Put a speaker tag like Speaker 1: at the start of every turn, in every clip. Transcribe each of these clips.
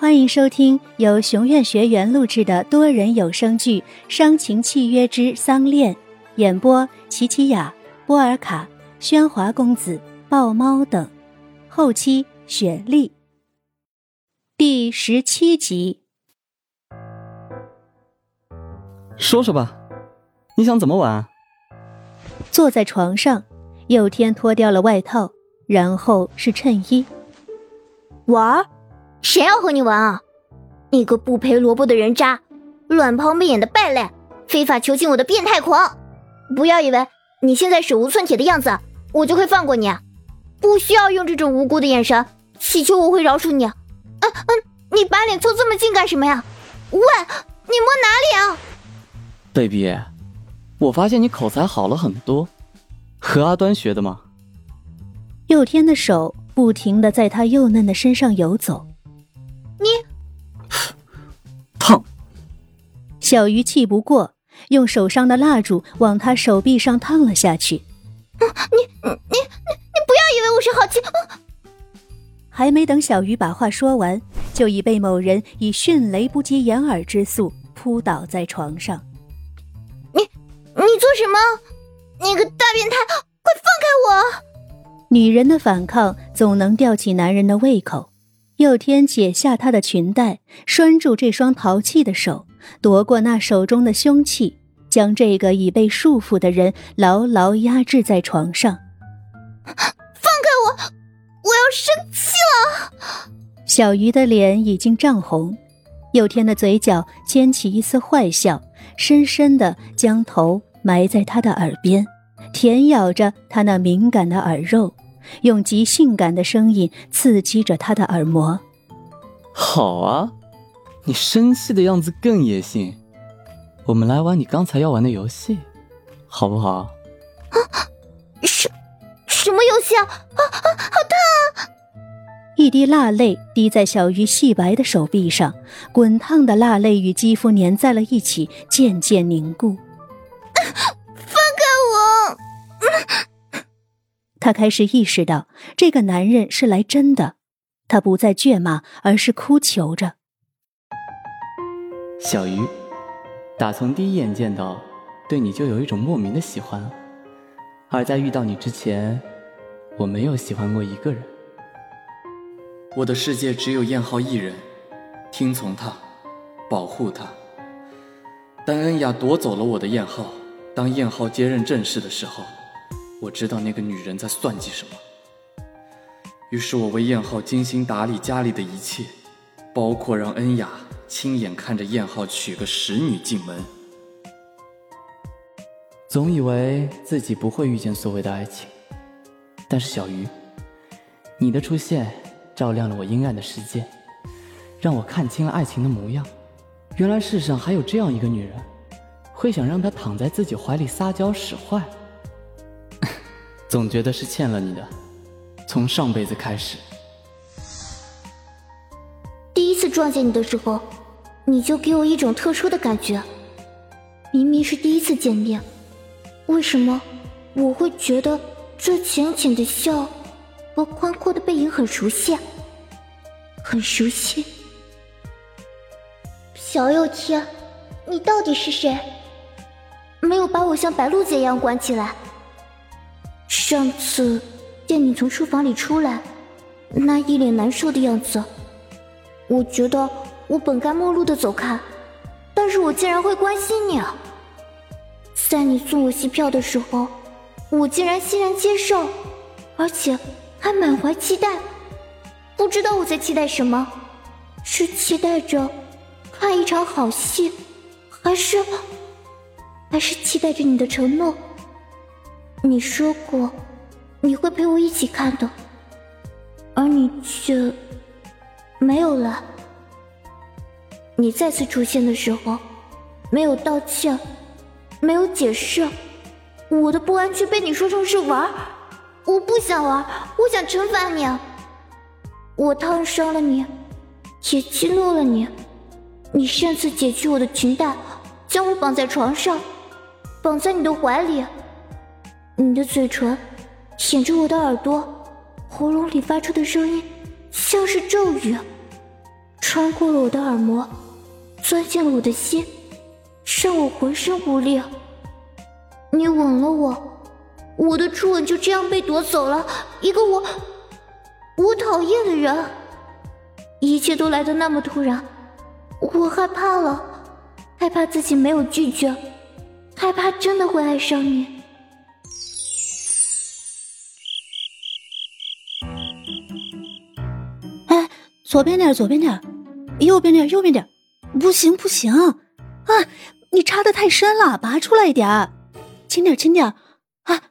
Speaker 1: 欢迎收听由熊院学员录制的多人有声剧《伤情契约之丧恋》，演播：琪琪雅、波尔卡、喧哗公子、豹猫等，后期雪莉。第十七集。
Speaker 2: 说说吧，你想怎么玩？
Speaker 1: 坐在床上，佑天脱掉了外套，然后是衬衣。
Speaker 3: 玩？谁要和你玩啊？你个不赔萝卜的人渣，乱抛媚眼的败类，非法囚禁我的变态狂！不要以为你现在手无寸铁的样子，我就会放过你。不需要用这种无辜的眼神祈求我会饶恕你。嗯嗯，你把脸凑这么近干什么呀？喂，你摸哪里啊
Speaker 2: ？baby，我发现你口才好了很多，和阿端学的吗？
Speaker 1: 佑天的手不停的在他幼嫩的身上游走。小鱼气不过，用手上的蜡烛往他手臂上烫了下去。
Speaker 3: 你你你你不要以为我是好气！
Speaker 1: 还没等小鱼把话说完，就已被某人以迅雷不及掩耳之速扑倒在床上。
Speaker 3: 你你做什么？你个大变态！快放开我！
Speaker 1: 女人的反抗总能吊起男人的胃口。佑天解下她的裙带，拴住这双淘气的手，夺过那手中的凶器，将这个已被束缚的人牢牢压制在床上。
Speaker 3: 放开我！我要生气了！
Speaker 1: 小鱼的脸已经涨红，佑天的嘴角牵起一丝坏笑，深深的将头埋在他的耳边，舔咬着他那敏感的耳肉。用极性感的声音刺激着他的耳膜。
Speaker 2: 好啊，你生气的样子更野性。我们来玩你刚才要玩的游戏，好不好？
Speaker 3: 啊，什什么游戏啊？啊啊，好烫啊！
Speaker 1: 一滴辣泪滴在小鱼细白的手臂上，滚烫的辣泪与肌肤粘在了一起，渐渐凝固。放开我他开始意识到，这个男人是来真的。他不再倔骂，而是哭求着：“
Speaker 2: 小鱼，打从第一眼见到，对你就有一种莫名的喜欢。而在遇到你之前，我没有喜欢过一个人。我的世界只有燕浩一人，听从他，保护他。但恩雅夺走了我的燕浩，当燕浩接任正事的时候。”我知道那个女人在算计什么，于是我为燕浩精心打理家里的一切，包括让恩雅亲眼看着燕浩娶个使女进门。总以为自己不会遇见所谓的爱情，但是小鱼，你的出现照亮了我阴暗的世界，让我看清了爱情的模样。原来世上还有这样一个女人，会想让她躺在自己怀里撒娇使坏。总觉得是欠了你的，从上辈子开始。
Speaker 3: 第一次撞见你的时候，你就给我一种特殊的感觉。明明是第一次见面，为什么我会觉得这浅浅的笑和宽阔的背影很熟悉？很熟悉。小右天，你到底是谁？没有把我像白鹿姐一样关起来。上次见你从书房里出来，那一脸难受的样子，我觉得我本该陌路的走开，但是我竟然会关心你。在你送我戏票的时候，我竟然欣然接受，而且还满怀期待。不知道我在期待什么，是期待着看一场好戏，还是还是期待着你的承诺？你说过你会陪我一起看的，而你却没有了。你再次出现的时候，没有道歉，没有解释，我的不安却被你说成是玩。我不想玩，我想惩罚你。我烫伤了你，也激怒了你。你擅自解去我的裙带，将我绑在床上，绑在你的怀里。你的嘴唇舔着我的耳朵，喉咙里发出的声音像是咒语。穿过了我的耳膜，钻进了我的心，让我浑身无力。你吻了我，我的初吻就这样被夺走了。一个我，我讨厌的人，一切都来得那么突然，我害怕了，害怕自己没有拒绝，害怕真的会爱上你。
Speaker 1: 哎左边点，左边点，右边点，右边点，不行不行，啊！你插的太深了，拔出来一点，轻点轻点，啊！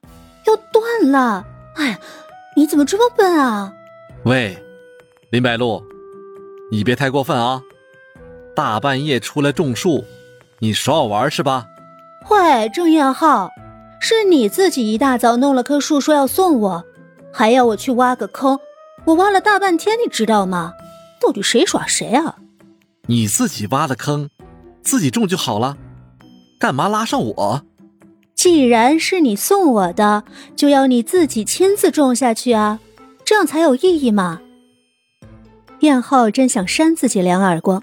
Speaker 1: 要断了！哎呀，你怎么这么笨啊？
Speaker 4: 喂，林白露，你别太过分啊！大半夜出来种树，你耍我玩是吧？
Speaker 1: 喂，郑彦浩，是你自己一大早弄了棵树说要送我，还要我去挖个坑，我挖了大半天，你知道吗？到底谁耍谁啊？
Speaker 4: 你自己挖的坑，自己种就好了，干嘛拉上我？
Speaker 1: 既然是你送我的，就要你自己亲自种下去啊，这样才有意义嘛。燕浩真想扇自己两耳光，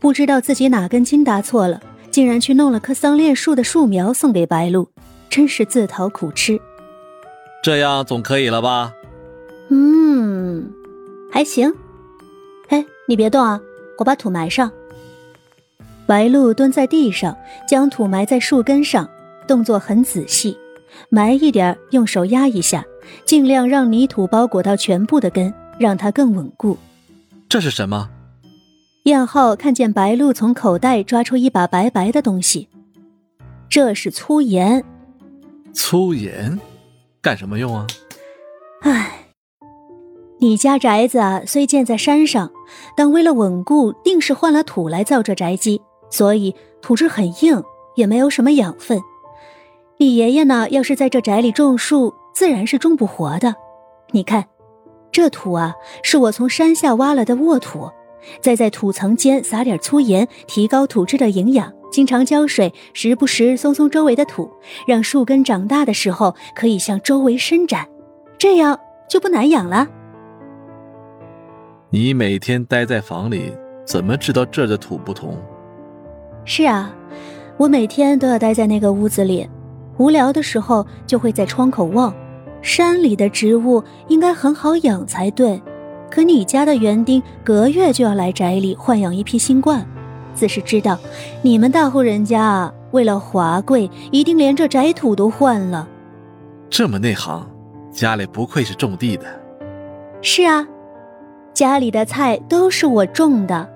Speaker 1: 不知道自己哪根筋搭错了，竟然去弄了棵桑恋树的树苗送给白露，真是自讨苦吃。
Speaker 4: 这样总可以了吧？
Speaker 1: 嗯，还行。哎，你别动啊！我把土埋上。白露蹲在地上，将土埋在树根上，动作很仔细。埋一点，用手压一下，尽量让泥土包裹到全部的根，让它更稳固。
Speaker 4: 这是什么？
Speaker 1: 燕浩看见白露从口袋抓出一把白白的东西，这是粗盐。
Speaker 4: 粗盐，干什么用啊？
Speaker 1: 唉。你家宅子啊虽建在山上，但为了稳固，定是换了土来造这宅基，所以土质很硬，也没有什么养分。你爷爷呢，要是在这宅里种树，自然是种不活的。你看，这土啊，是我从山下挖来的沃土，再在土层间撒点粗盐，提高土质的营养。经常浇水，时不时松松周围的土，让树根长大的时候可以向周围伸展，这样就不难养了。
Speaker 4: 你每天待在房里，怎么知道这儿的土不同？
Speaker 1: 是啊，我每天都要待在那个屋子里，无聊的时候就会在窗口望。山里的植物应该很好养才对，可你家的园丁隔月就要来宅里换养一批新冠，自是知道你们大户人家啊，为了华贵，一定连这宅土都换了。
Speaker 4: 这么内行，家里不愧是种地的。
Speaker 1: 是啊。家里的菜都是我种的，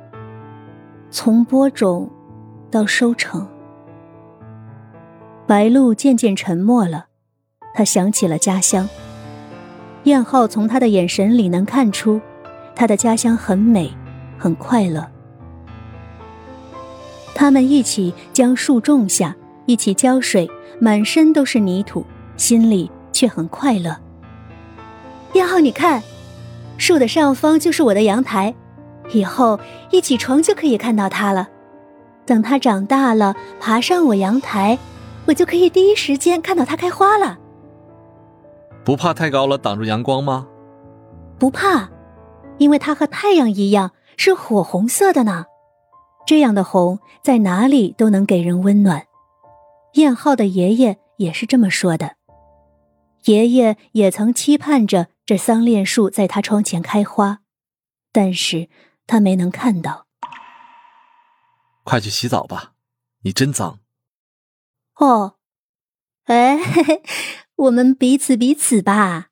Speaker 1: 从播种到收成。白露渐渐沉默了，他想起了家乡。燕浩从他的眼神里能看出，他的家乡很美，很快乐。他们一起将树种下，一起浇水，满身都是泥土，心里却很快乐。燕浩，你看。树的上方就是我的阳台，以后一起床就可以看到它了。等它长大了，爬上我阳台，我就可以第一时间看到它开花了。
Speaker 4: 不怕太高了挡住阳光吗？
Speaker 1: 不怕，因为它和太阳一样是火红色的呢。这样的红在哪里都能给人温暖。燕浩的爷爷也是这么说的。爷爷也曾期盼着。这桑恋树在他窗前开花，但是他没能看到。
Speaker 4: 快去洗澡吧，你真脏。
Speaker 1: 哦，哎，嘿 嘿我们彼此彼此吧。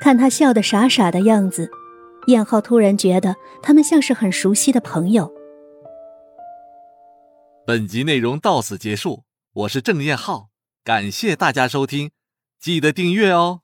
Speaker 1: 看他笑得傻傻的样子，燕浩突然觉得他们像是很熟悉的朋友。
Speaker 4: 本集内容到此结束，我是郑燕浩，感谢大家收听，记得订阅哦。